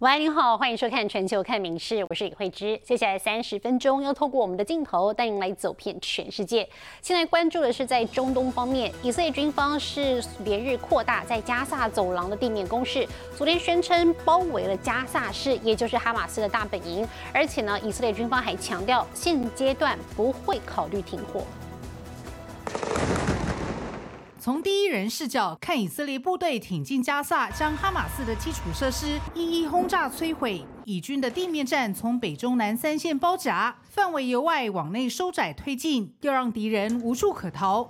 喂，您好，欢迎收看《全球看名事》，我是李慧芝。接下来三十分钟要透过我们的镜头带您来走遍全世界。现在关注的是在中东方面，以色列军方是连日扩大在加萨走廊的地面攻势，昨天宣称包围了加萨市，也就是哈马斯的大本营。而且呢，以色列军方还强调，现阶段不会考虑停火。从第一人视角看，以色列部队挺进加萨，将哈马斯的基础设施一一轰炸摧毁。以军的地面战从北中南三线包夹，范围由外往内收窄推进，要让敌人无处可逃。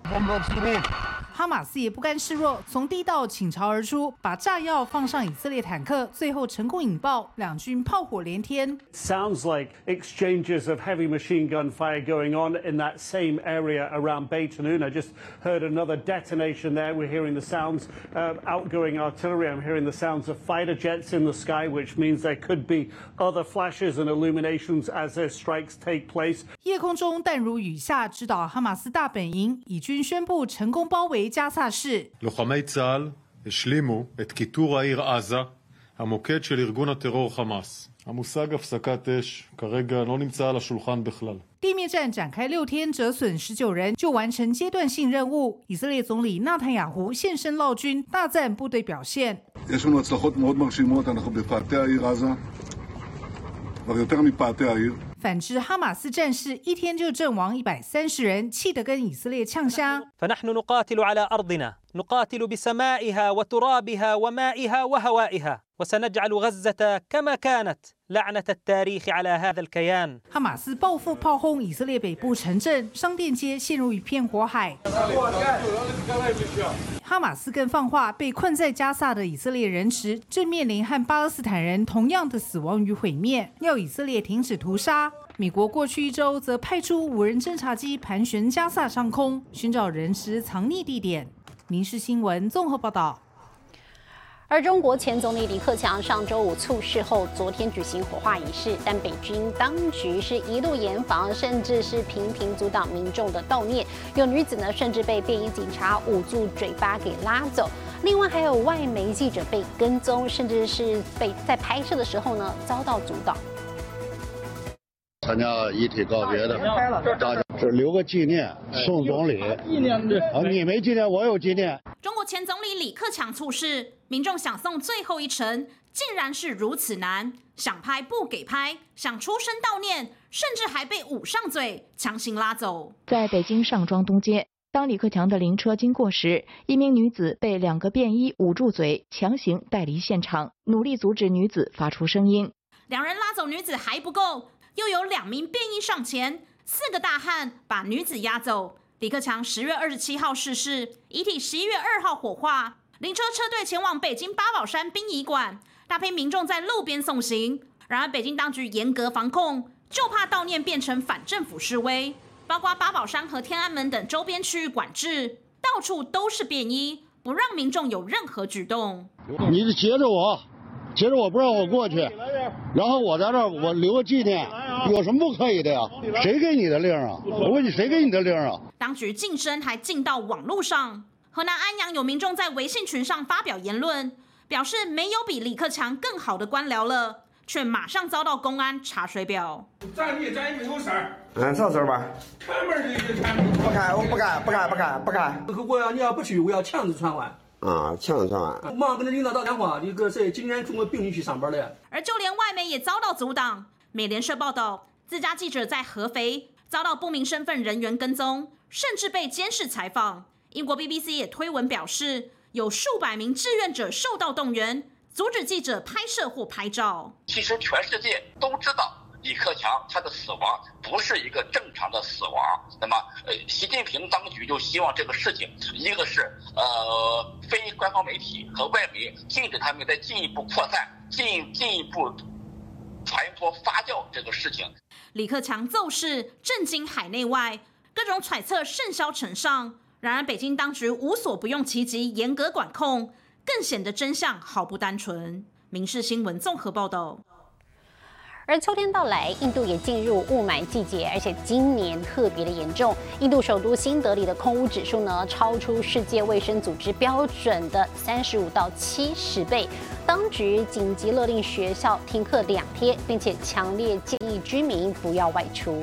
哈马斯也不甘示弱，从地道倾巢而出，把炸药放上以色列坦克，最后成功引爆，两军炮火连天。Sounds like exchanges of heavy machine gun fire going on in that same area around Beit Hanun. I just heard another detonation there. We're hearing the sounds of outgoing artillery. I'm hearing the sounds of fighter jets in the sky, which means there could be other flashes and illuminations as their strikes take place. 夜空中弹如雨下，直捣哈马斯大本营，以军宣布成功包围。加萨市。לוחמי צה"ל השלימו את כיתור העיר עזה, המוקד של ארגון הטרור חמאס. המושג הפסקת אש כרגע לא נמצא על השולחן בכלל. 地面战展开六天，折损十九人，就完成阶段性任务。以色列总理纳坦雅胡现身闹军，大赞部队表现。יש לנו הצלחות מאוד מרשימות, אנחנו בפאתי העיר עזה, כבר יותר מפאתי העיר. 反之，哈马斯战士一天就阵亡一百三十人，气得跟以色列呛虾。فنحن نقاتل على أرضنا نقاتل بسمائها وترابها ومائها وهوائها وسنجعل غزة كما كانت لعنة التاريخ على هذا الكيان 哈马斯报复炮轰以色列北部城镇，商店街陷入一片火海。哈马斯更放话，被困在加萨的以色列人质正面临和巴勒斯坦人同样的死亡与毁灭，要以色列停止屠杀。美国过去一周则派出无人侦察机盘旋加萨上空，寻找人质藏匿地点。《 民事新闻》综合报道。而中国前总理李克强上周五猝逝后，昨天举行火化仪式，但北京当局是一路严防，甚至是频频阻挡民众的悼念。有女子呢，甚至被便衣警察捂住嘴巴给拉走。另外还有外媒记者被跟踪，甚至是被在拍摄的时候呢遭到阻挡。参加遗体告别的，这留个纪念，送总理。纪念的啊，你没纪念，我有纪念。中国前总理李克强猝逝，民众想送最后一程，竟然是如此难。想拍不给拍，想出声悼念，甚至还被捂上嘴，强行拉走。在北京上庄东街，当李克强的灵车经过时，一名女子被两个便衣捂住嘴，强行带离现场，努力阻止女子发出声音。两人拉走女子还不够。又有两名便衣上前，四个大汉把女子押走。李克强十月二十七号逝世，遗体十一月二号火化。灵车车队前往北京八宝山殡仪馆，大批民众在路边送行。然而，北京当局严格防控，就怕悼念变成反政府示威，包括八宝山和天安门等周边区域管制，到处都是便衣，不让民众有任何举动。你是截着我，截着我不让我过去，然后我在这儿我留个纪念。有什么不可以的呀？谁给你的令啊？我问你，谁给你的令啊？当局晋升还进到网络上，河南安阳有民众在微信群上发表言论，表示没有比李克强更好的官僚了，却马上遭到公安查水表。咱你咱没有事儿，嗯，啥事儿吧？开门的就开门。不开，我不开，不开，不开，不开。我要你要不去，我要强制传唤。啊，强制传唤。马上跟领导打电话，那个谁，今天从我病里去上班了。而就连外媒也遭到阻挡。美联社报道，自家记者在合肥遭到不明身份人员跟踪，甚至被监视采访。英国 BBC 也推文表示，有数百名志愿者受到动员，阻止记者拍摄或拍照。其实全世界都知道，李克强他的死亡不是一个正常的死亡。那么，呃，习近平当局就希望这个事情，一个是呃非官方媒体和外媒禁止他们再进一步扩散，进进一步。传播发酵这个事情，李克强奏事震惊海内外，各种揣测甚嚣尘上。然而，北京当局无所不用其极，严格管控，更显得真相毫不单纯。民事新闻综合报道。而秋天到来，印度也进入雾霾季节，而且今年特别的严重。印度首都新德里的空污指数呢，超出世界卫生组织标准的三十五到七十倍。当局紧急勒令学校停课两天，并且强烈建议居民不要外出。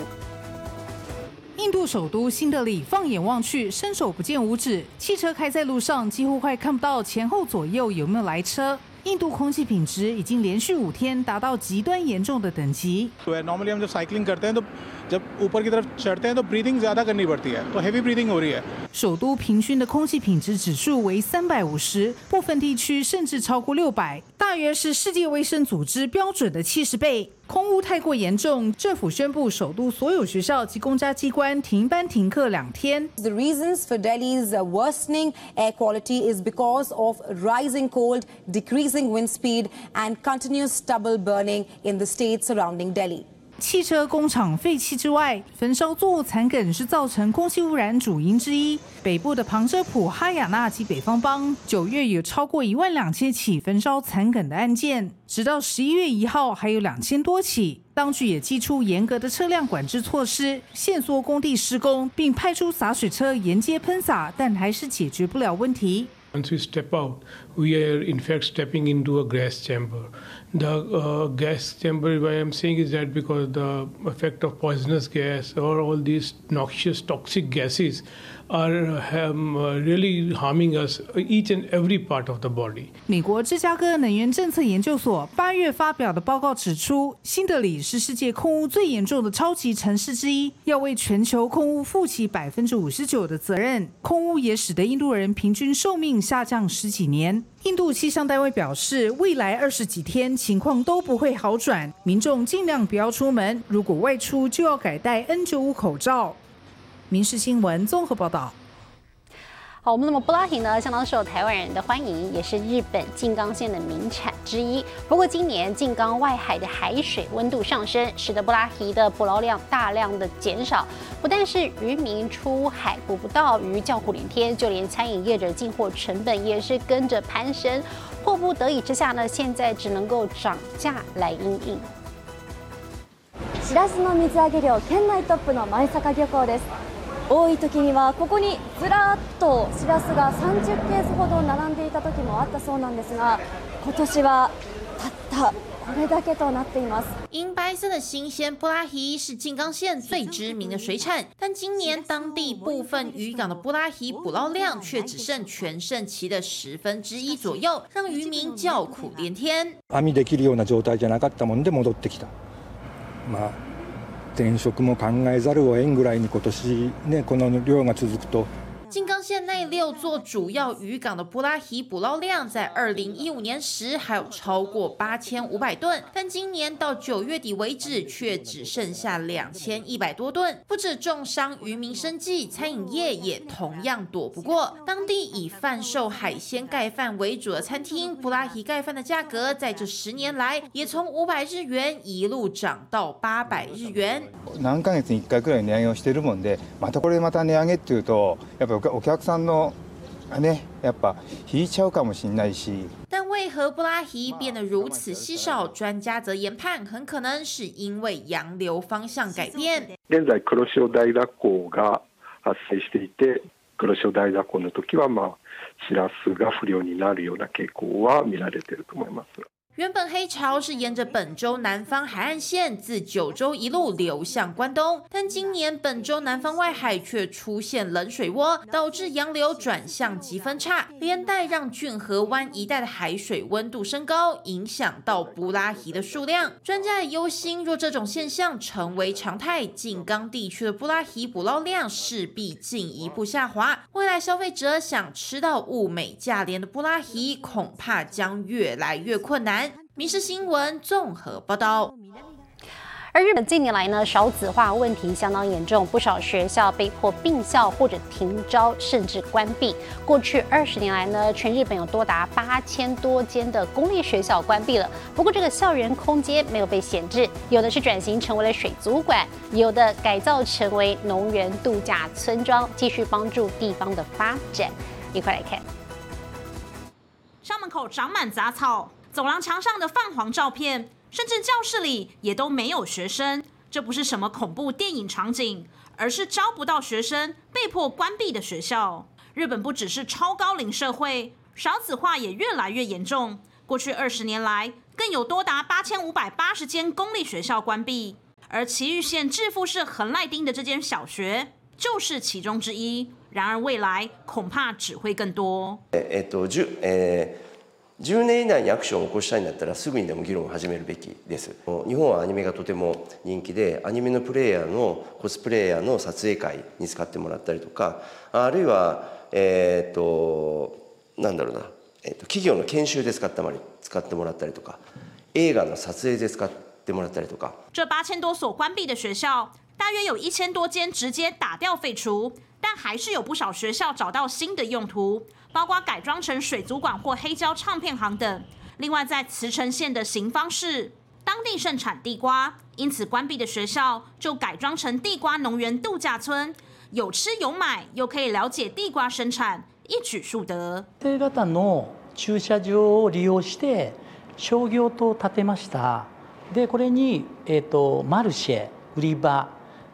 印度首都新德里，放眼望去，伸手不见五指，汽车开在路上，几乎快看不到前后左右有没有来车。印度空气品质已经连续五天达到极端严重的等级。नॉर्मली हम जब साइकिलिंग करते हैं तो जब ऊपर की तरफ चढ़ते हैं तो ब्रीदिंग ज़्यादा करनी पड़ती है तो हैवी ब्रीदिंग हो रही है 首都平均的空气品质指数为三百五十，部分地区甚至超过六百，大约是世界卫生组织标准的七十倍。 空污太过严重，政府宣布首都所有学校及公家机关停班停课两天。 The reasons for Delhi's uh, worsening air quality is because of rising cold, decreasing wind speed, and continuous stubble burning in the states surrounding Delhi. 汽车工厂废气之外，焚烧作物残梗是造成空气污染主因之一。北部的旁遮普、哈雅纳及北方邦九月有超过一万两千起焚烧残梗的案件，直到十一月一号还有两千多起。当局也寄出严格的车辆管制措施，限缩工地施工，并派出洒水车沿街喷洒，但还是解决不了问题。Once we step out, we are in fact stepping into a gas chamber. The uh, gas chamber, why I'm saying is that because the effect of poisonous gas or all these noxious toxic gases are um, uh, really harming us, each and every part of the body. 美国芝加哥能源政策研究所八月发表的报告指出，新德里是世界空污最严重的超级城市之一，要为全球空污负起百分之五十九的责任。空污也使得印度人平均寿命下降十几年。印度气象单位表示，未来二十几天情况都不会好转，民众尽量不要出门，如果外出就要改戴 N95 口罩。民事新闻综合报道。好，我们那么布拉提呢，相当受台湾人的欢迎，也是日本静冈县的名产之一。不过今年静冈外海的海水温度上升，使得布拉提的捕捞量大量的减少。不但是渔民出海捕不到鱼叫苦连天，就连餐饮业者进货成本也是跟着攀升。迫不得已之下呢，现在只能够涨价来应应。しらすの水揚げ量県内トップの前坂漁港です 多い時にはここにずらっとしらすが30ケースほど並んでいた時もあったそうなんですが今年はたったこれだけとなっています。银白色的新鲜布拉提是静冈县最知名的水产，但今年当地部分渔港的布拉提捕捞量却只剩全盛期的十分之一左右，让渔民叫苦连天。網できるような状態じゃなかったもんで戻ってきた。まあ転職も考えざるを得んぐらいに今年ねこの量が続くと静冈县内六座主要渔港的布拉提捕捞量，在二零一五年时还有超过八千五百吨，但今年到九月底为止，却只剩下两千一百多吨。不止重伤渔民生计，餐饮业也同样躲不过。当地以贩售海鲜盖饭为主的餐厅，布拉提盖饭的价格在这十年来也从五百日元一路涨到八百日元。何ヶ月に1回くらい値上げをしてるもんでまたこれまた値上げっていうとやっぱ お客さんのねやっぱ引いちゃうかもしれないし。但为何布拉提变得如此稀少？专家则研判，很可能是因为洋流方向改变。現在黒潮大蛇行が発生していて黒潮大蛇行の時はまあシラスが不良になるような傾向は見られていると思います。原本黑潮是沿着本州南方海岸线自九州一路流向关东，但今年本州南方外海却出现冷水涡，导致洋流转向极分叉，连带让骏河湾一带的海水温度升高，影响到布拉提的数量。专家也忧心，若这种现象成为常态，静冈地区的布拉提捕捞量势必进一步下滑，未来消费者想吃到物美价廉的布拉提，恐怕将越来越困难。民事新闻综合报道。而日本近年来呢，少子化问题相当严重，不少学校被迫并校或者停招，甚至关闭。过去二十年来呢，全日本有多达八千多间的公立学校关闭了。不过这个校园空间没有被闲置，有的是转型成为了水族馆，有的改造成为农园度假村庄，继续帮助地方的发展。一块来看，校门口长满杂草。走廊墙上的泛黄照片， 甚至教室里也都没有学生。这不是什么恐怖电影场景，而是招不到学生、被迫关闭的学校。日本不只是超高龄社会，少子化也越来越严重。过去二十年来，更有多达八千五百八十间公立学校关闭，而岐玉县致富市横赖町的这间小学就是其中之一。然而未来恐怕只会更多。えっと10え 10年以内にアクションを起こしたいんだったらすぐにでも議論を始めるべきです。日本はアニメがとても人気でアニメのプレイヤーのコスプレイヤーの撮影会に使ってもらったりとかあるいはえっとなんだろうな、えっと企業の研修で使ってもら使ってもらったりとか映画の撮影で使ってもらったりとか。这八千多所关闭的学校，大约有一千多间直接打掉废除。但还是有不少学校找到新的用途，包括改装成水族馆或黑胶唱片行等。另外，在慈城县的行方市，当地盛产地瓜，因此关闭的学校就改装成地瓜农园度假村，有吃有买，又可以了解地瓜生产，一举数得。型の駐車場を利用して商業棟を建てました。でこれにえっとマルシェ、売り場、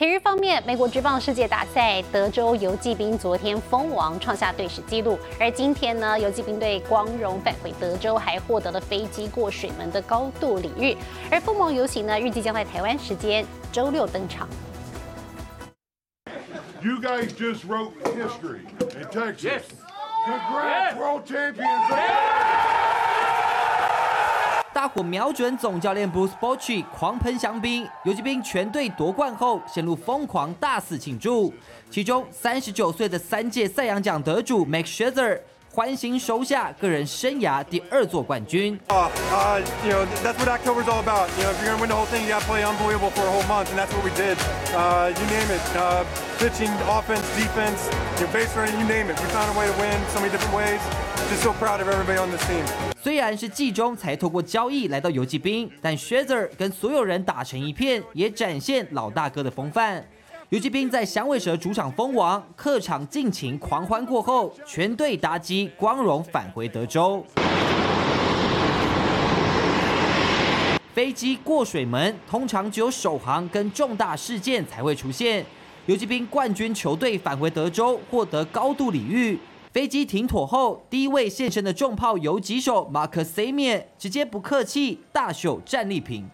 体育方面，美国职棒世界大赛，德州游骑兵昨天封王，创下队史纪录。而今天呢，游骑兵队光荣返回德州，还获得了飞机过水门的高度礼遇。而封王游行呢，预计将在台湾时间周六登场。You guys just wrote history in Texas. Congrats, world champions! 大火瞄准总教练 Bruce Bochy，狂喷香槟。游击兵全队夺冠后陷入疯狂大肆庆祝，其中三十九岁的三届赛扬奖得主 Max Scherzer。欢欣收下个人生涯第二座冠军。是 so proud of everybody on this team. 虽然是季中才透过交易来到游击兵，但 Scherzer 跟所有人打成一片，也展现老大哥的风范。游击兵在响尾蛇主场封王，客场尽情狂欢过后，全队搭机光荣返回德州。飞机过水门，通常只有首航跟重大事件才会出现。游击兵冠军球队返回德州，获得高度礼遇。飞机停妥后，第一位现身的重炮游击手马克·塞米直接不客气，大秀战利品。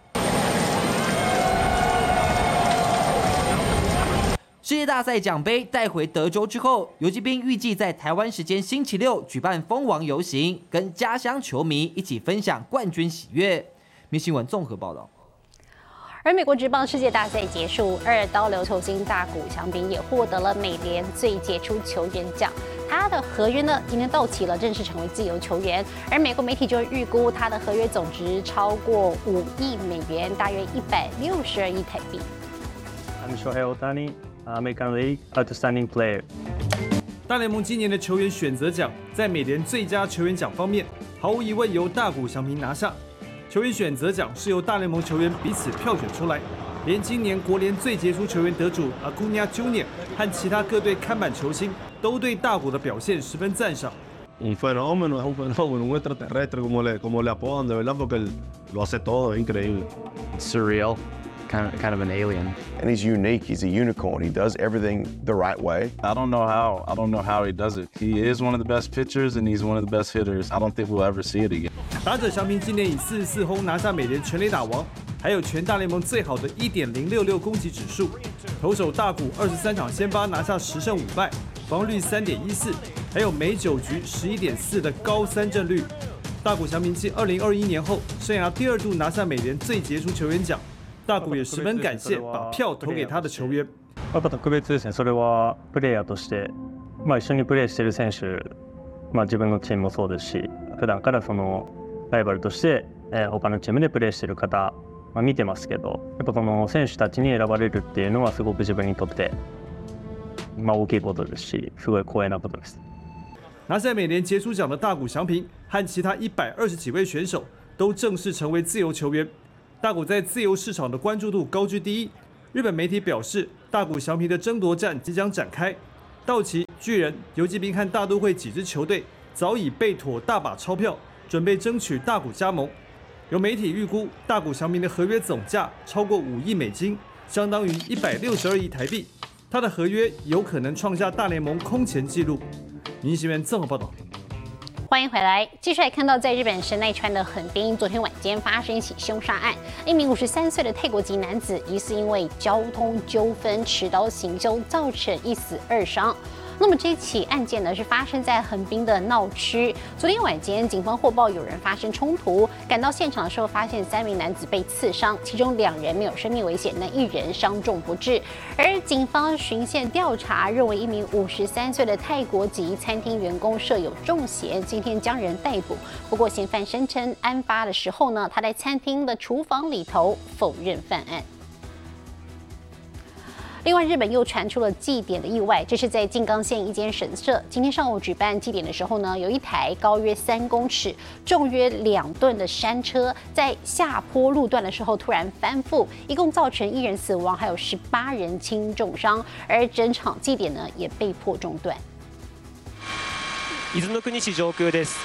世界大赛奖杯带回德州之后，游击兵预计在台湾时间星期六举办蜂王游行，跟家乡球迷一起分享冠军喜悦。明新闻综合报道。而美国职棒世界大赛结束，二刀流球星大谷翔平也获得了美联最杰出球员奖。他的合约呢，今天到期了，正式成为自由球员。而美国媒体就预估他的合约总值超过五亿美元，大约一百六十二亿台币。I'm Shohei Ohtani. American League Outstanding Player。大联盟今年的球员选择奖，在美联最佳球员奖方面，毫无疑问由大谷翔平拿下。球员选择奖是由大联盟球员彼此票选出来，连今年国联最杰出球员得主 Acuna Junior 和其他各队看板球星都对大谷的表现十分赞赏。Un fenómeno, es un fenómeno, un extraterrestre como le como le apodan de verdad porque él lo hace todo es increíble. Surreal. kind of, kind of an alien. And he's unique. He's a unicorn. He does everything the right way. I don't know how. I don't know how he does it. He is one of the best pitchers and he's one of the best hitters. I don't think we'll ever see it again. 打者祥平今年以四十四轰拿下美联全垒打王，还有全大联盟最好的一点零六六攻击指数。投手大谷二十三场先发拿下十胜五败，防率三点一四，还有每九局十一点四的高三振率。大谷翔平继二零二一年后，生涯第二度拿下美联最杰出球员奖。大谷也十分感谢把票投给他的球员。やっぱ特別ですね。それはプレイヤーとして、まあ一緒にプレーしている選手、まあ自分のチームもそうですし、普段からそのライバルとして、えー、他のチームでプレーしている方 まあ、見てますけどやっぱこの選手たちに選ばれるっていうのはすごく自分にとって、まあ、 大きいことですしすごい光栄なことです。拿下美联杰出奖的大谷翔平和其他一百二十几位选手都正式成为自由球员。大谷在自由市场的关注度高居第一。日本媒体表示，大谷翔平的争夺战即将展开。道奇、巨人、游击兵和大都会几支球队早已备妥大把钞票，准备争取大谷加盟。有媒体预估，大谷翔平的合约总价超过五亿美金，相当于一百六十二亿台币。 他的合约有可能创下大联盟空前纪录。林新闻综合报道。欢迎回来，继续来看到，在日本神奈川的横滨，昨天晚间发生一起凶杀案，一名五十三岁的泰国籍男子疑似因为交通纠纷持刀行凶，造成一死二伤。那么这起案件呢，是发生在横滨的闹区。昨天晚间，警方获报有人发生冲突，赶到现场的时候，发现三名男子被刺伤，其中两人没有生命危险，那一人伤重不治。而警方循线调查，认为一名五十三岁的泰国籍餐厅员工设有重嫌，今天将人逮捕。不过嫌犯声称，案发的时候呢，他在餐厅的厨房里头否认犯案。另外，日本又传出了祭典的意外，这是在静冈县一间神社。今天上午举办祭典的时候呢，有一台高约三公尺、重约两吨的山车，在下坡路段的时候突然翻覆，一共造成一人死亡，还有十八人轻重伤，而整场祭典呢也被迫中断。伊豆の国市上空です。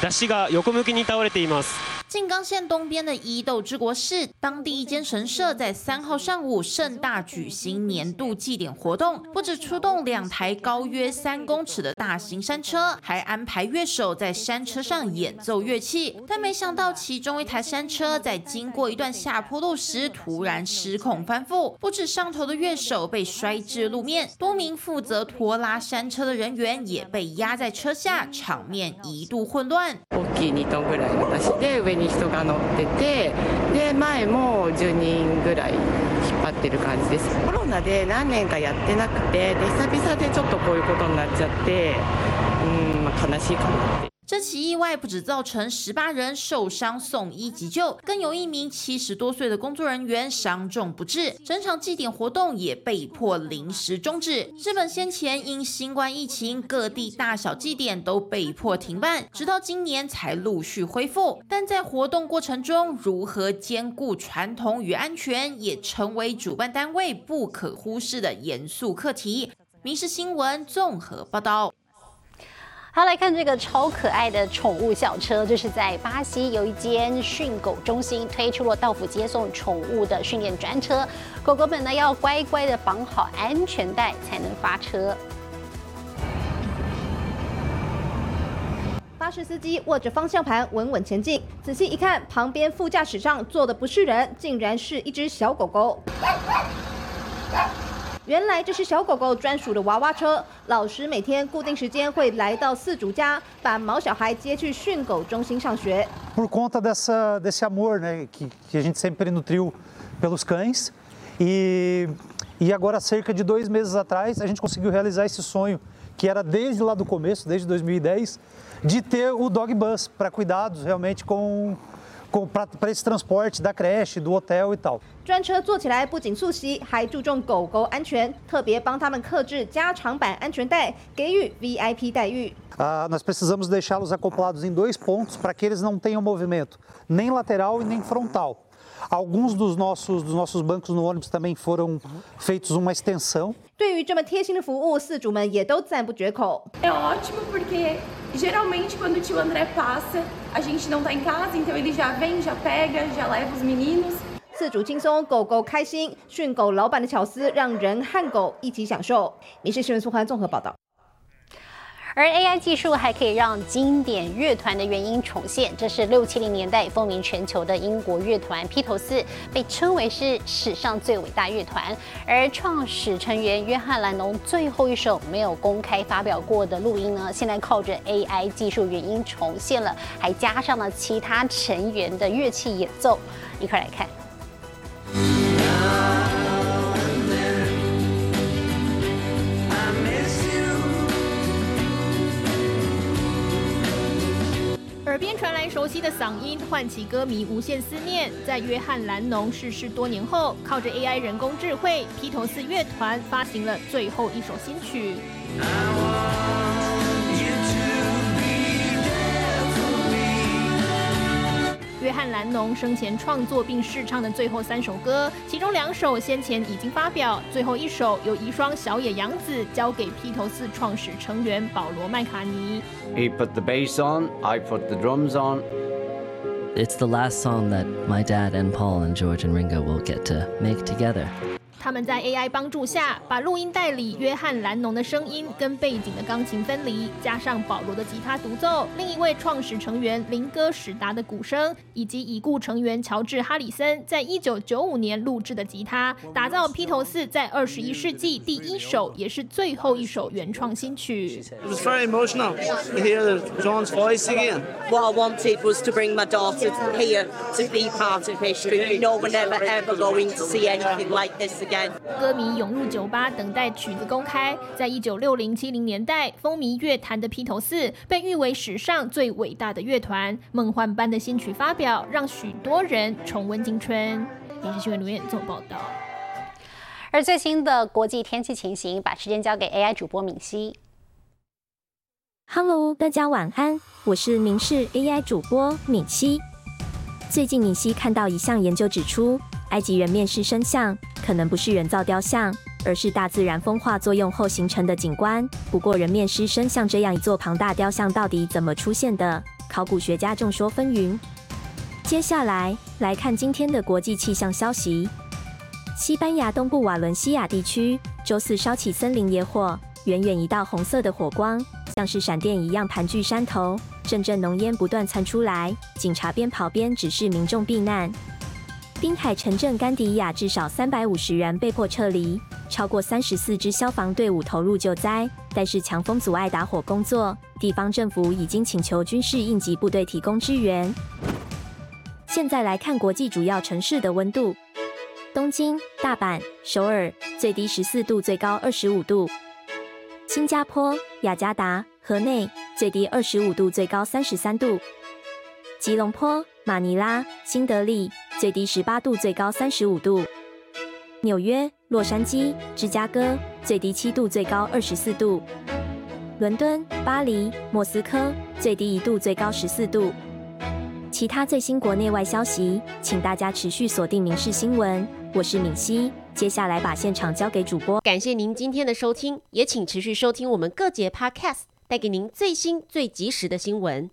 山車が横向きに倒れています。 静冈县东边的伊豆之国市，当地一间神社在三号上午盛大举行年度祭典活动，不止出动两台高约三公尺的大型山车，还安排乐手在山车上演奏乐器。但没想到，其中一台山车在经过一段下坡路时，突然失控翻覆，不止上头的乐手被摔至路面，多名负责拖拉山车的人员也被压在车下，场面一度混乱。に人が乗っててで前も10人ぐらい引っ張ってる感じですコロナで何年かやってなくてで久々でちょっとこういうことになっちゃってうん、まあ、悲しいかなって。这起意外不止造成十八人受伤送医急救，更有一名七十多岁的工作人员伤重不治。整场祭典活动也被迫临时终止。日本先前因新冠疫情，各地大小祭典都被迫停办，直到今年才陆续恢复。但在活动过程中，如何兼顾传统与安全，也成为主办单位不可忽视的严肃课题。民事新闻综合报道。好，来看这个超可爱的宠物小车，这是在巴西有一间训狗中心推出了到府接送宠物的训练专车，狗狗们呢要乖乖的绑好安全带才能发车。巴士司机握着方向盘稳稳前进，仔细一看，旁边副驾驶上坐的不是人，竟然是一只小狗狗。原来这是小狗狗专属的娃娃车，老师每天固定时间会来到饲主家，把毛小孩接去训狗中心上学。Por conta dessa desse amor, né, que que a gente sempre nutriu pelos cães e e agora cerca de dois meses atrás a gente conseguiu realizar esse sonho que era desde lá do começo, desde 2010, de ter o dog bus para cuidados realmente com para esse transporte da creche, do hotel e tal。专车坐起来不仅速习，还注重狗狗安全，特别帮他们克制加长版安全带，给予 VIP 待遇。Ah, nós precisamos deixá-los acoplados em dois pontos para que eles não tenham movimento, nem lateral e nem frontal. Alguns dos nossos, dos nossos bancos no ônibus também foram feitos uma extensão. 对于这么贴心的服务，饲主们也都赞不绝口。É ótimo porque geralmente quando o tio André passa, a gente não tá em casa, então ele já vem, já pega, já leva os meninos. 饲主轻松，狗狗开心，训狗老板的巧思让人和狗一起享受。民事新闻苏涵综合报道。 而 AI 技术还可以让经典乐团的原音重现，这是六七零年代风靡全球的英国乐团披头四，被称为是史上最伟大乐团。而创始成员约翰兰农最后一首没有公开发表过的录音呢，现在靠着 AI 技术原音重现了，还加上了其他成员的乐器演奏，一块来看。悉的嗓音唤起歌迷无限思念。在约翰·兰农逝世多年后，靠着 AI 人工智慧，披头四乐团发行了最后一首新曲。翰·兰农生前创作并试唱的最后三首歌，其中两首先前已经发表，最后一首由遗孀小野洋子交给披头士创始成员保罗·麦卡尼。He put the bass on, I put the drums on. It's the last song that my dad and Paul and George and Ringo will get to make together. 他们在 AI 帮助下，把录音带里约翰·兰农的声音跟背景的钢琴分离，加上保罗的吉他独奏，另一位创始成员林哥史达的鼓声，以及已故成员乔治·哈里森在一九九五年录制的吉他，打造披头士在二十一世纪第一首也是最后一首原创新曲。It was very emotional to hear John's voice again. What I wanted was to bring my daughter here to be part of history. We're never ever going to see anything like this. 歌迷涌入酒吧等待曲子公开。在一九六零七零年代，风靡乐坛的披头四被誉为史上最伟大的乐团。梦幻般的新曲发表，让许多人重温青春。电视新闻留言做报道。而最新的国际天气情形，把时间交给 AI 主播敏熙。Hello，大家晚安，我是明视 AI 主播敏熙。最近敏熙看到一项研究指出。埃及人面狮身像可能不是人造雕像，而是大自然风化作用后形成的景观。不过，人面狮身像这样一座庞大雕像到底怎么出现的？考古学家众说纷纭。接下来来看今天的国际气象消息：西班牙东部瓦伦西亚地区周四烧起森林野火，远远一道红色的火光，像是闪电一样盘踞山头，阵阵浓烟不断窜出来。警察边跑边指示民众避难。滨海城镇甘迪亚至少三百五十人被迫撤离，超过三十四支消防队伍投入救灾，但是强风阻碍打火工作。地方政府已经请求军事应急部队提供支援。现在来看国际主要城市的温度：东京、大阪、首尔，最低十四度，最高二十五度；新加坡、雅加达、河内，最低二十五度，最高三十三度；吉隆坡。马尼拉、新德里最低十八度，最高三十五度；纽约、洛杉矶、芝加哥最低七度，最高二十四度；伦敦、巴黎、莫斯科最低一度，最高十四度。其他最新国内外消息，请大家持续锁定《民事新闻》。我是敏熙，接下来把现场交给主播。感谢您今天的收听，也请持续收听我们各节 Podcast，带给您最新最及时的新闻。